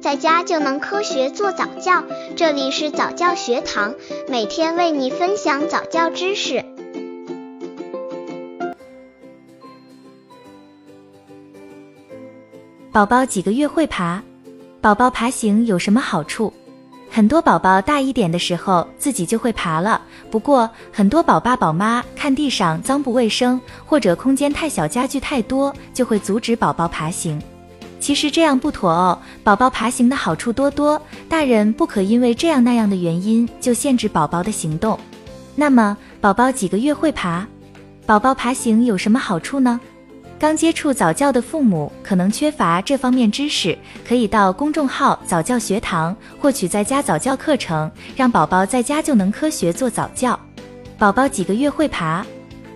在家就能科学做早教。这里是早教学堂，每天为你分享早教知识。宝宝几个月会爬？宝宝爬行有什么好处？很多宝宝大一点的时候自己就会爬了，不过很多宝爸宝妈看地上脏不卫生，或者空间太小、家具太多，就会阻止宝宝爬行。其实这样不妥哦，宝宝爬行的好处多多，大人不可因为这样那样的原因就限制宝宝的行动。那么，宝宝几个月会爬？宝宝爬行有什么好处呢？刚接触早教的父母可能缺乏这方面知识，可以到公众号早教学堂获取在家早教课程，让宝宝在家就能科学做早教。宝宝几个月会爬？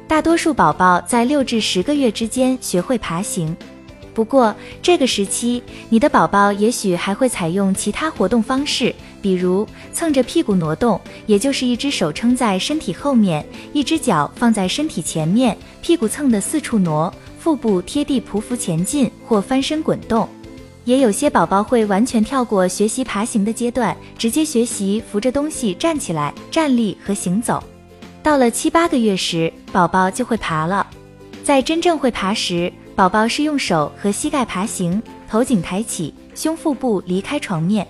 大多数宝宝在六至十个月之间学会爬行。不过这个时期，你的宝宝也许还会采用其他活动方式，比如蹭着屁股挪动，也就是一只手撑在身体后面，一只脚放在身体前面，屁股蹭的四处挪。腹部贴地匍匐前进或翻身滚动，也有些宝宝会完全跳过学习爬行的阶段，直接学习扶着东西站起来、站立和行走。到了七八个月时，宝宝就会爬了。在真正会爬时，宝宝是用手和膝盖爬行，头颈抬起，胸腹部离开床面。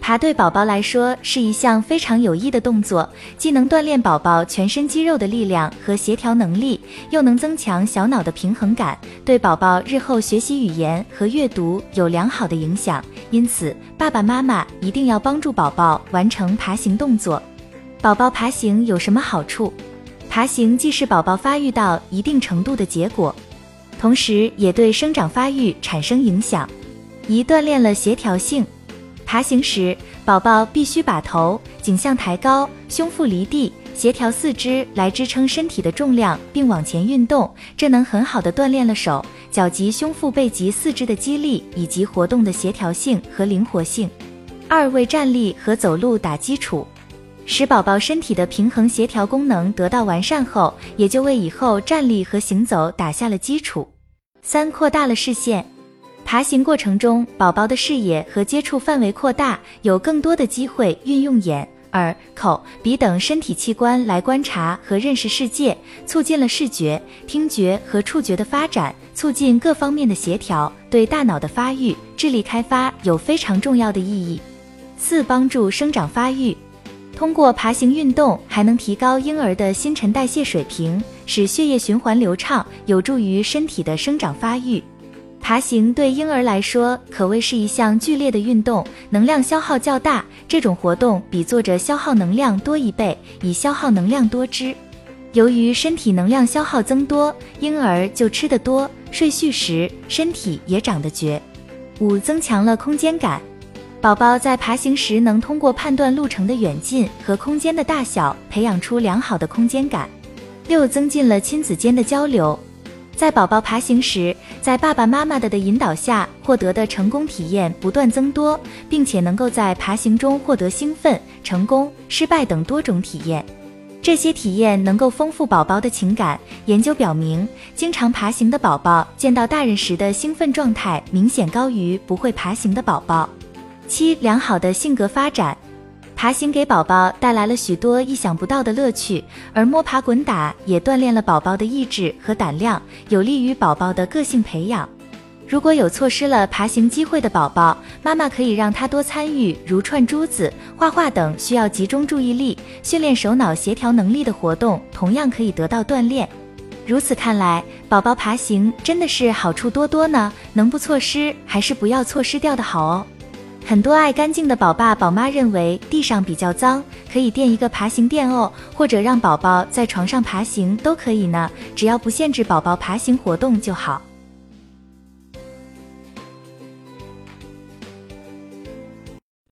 爬对宝宝来说是一项非常有益的动作，既能锻炼宝宝全身肌肉的力量和协调能力，又能增强小脑的平衡感，对宝宝日后学习语言和阅读有良好的影响。因此，爸爸妈妈一定要帮助宝宝完成爬行动作。宝宝爬行有什么好处？爬行既是宝宝发育到一定程度的结果，同时也对生长发育产生影响，一锻炼了协调性。爬行时，宝宝必须把头颈向抬高，胸腹离地，协调四肢来支撑身体的重量，并往前运动。这能很好的锻炼了手脚及胸腹背及四肢的肌力以及活动的协调性和灵活性。二为站立和走路打基础，使宝宝身体的平衡协调功能得到完善后，也就为以后站立和行走打下了基础。三扩大了视线。爬行过程中，宝宝的视野和接触范围扩大，有更多的机会运用眼、耳、口、鼻等身体器官来观察和认识世界，促进了视觉、听觉和触觉的发展，促进各方面的协调，对大脑的发育、智力开发有非常重要的意义。四、帮助生长发育，通过爬行运动还能提高婴儿的新陈代谢水平，使血液循环流畅，有助于身体的生长发育。爬行对婴儿来说可谓是一项剧烈的运动，能量消耗较大。这种活动比坐着消耗能量多一倍，以消耗能量多之。由于身体能量消耗增多，婴儿就吃得多，睡续时身体也长得绝。五、增强了空间感，宝宝在爬行时能通过判断路程的远近和空间的大小，培养出良好的空间感。六、增进了亲子间的交流。在宝宝爬行时，在爸爸妈妈的的引导下获得的成功体验不断增多，并且能够在爬行中获得兴奋、成功、失败等多种体验。这些体验能够丰富宝宝的情感。研究表明，经常爬行的宝宝见到大人时的兴奋状态明显高于不会爬行的宝宝。七、良好的性格发展。爬行给宝宝带来了许多意想不到的乐趣，而摸爬滚打也锻炼了宝宝的意志和胆量，有利于宝宝的个性培养。如果有错失了爬行机会的宝宝，妈妈可以让他多参与如串珠子、画画等需要集中注意力、训练手脑协调能力的活动，同样可以得到锻炼。如此看来，宝宝爬行真的是好处多多呢，能不错失还是不要错失掉的好哦。很多爱干净的宝爸宝妈认为地上比较脏，可以垫一个爬行垫哦，或者让宝宝在床上爬行都可以呢，只要不限制宝宝爬行活动就好。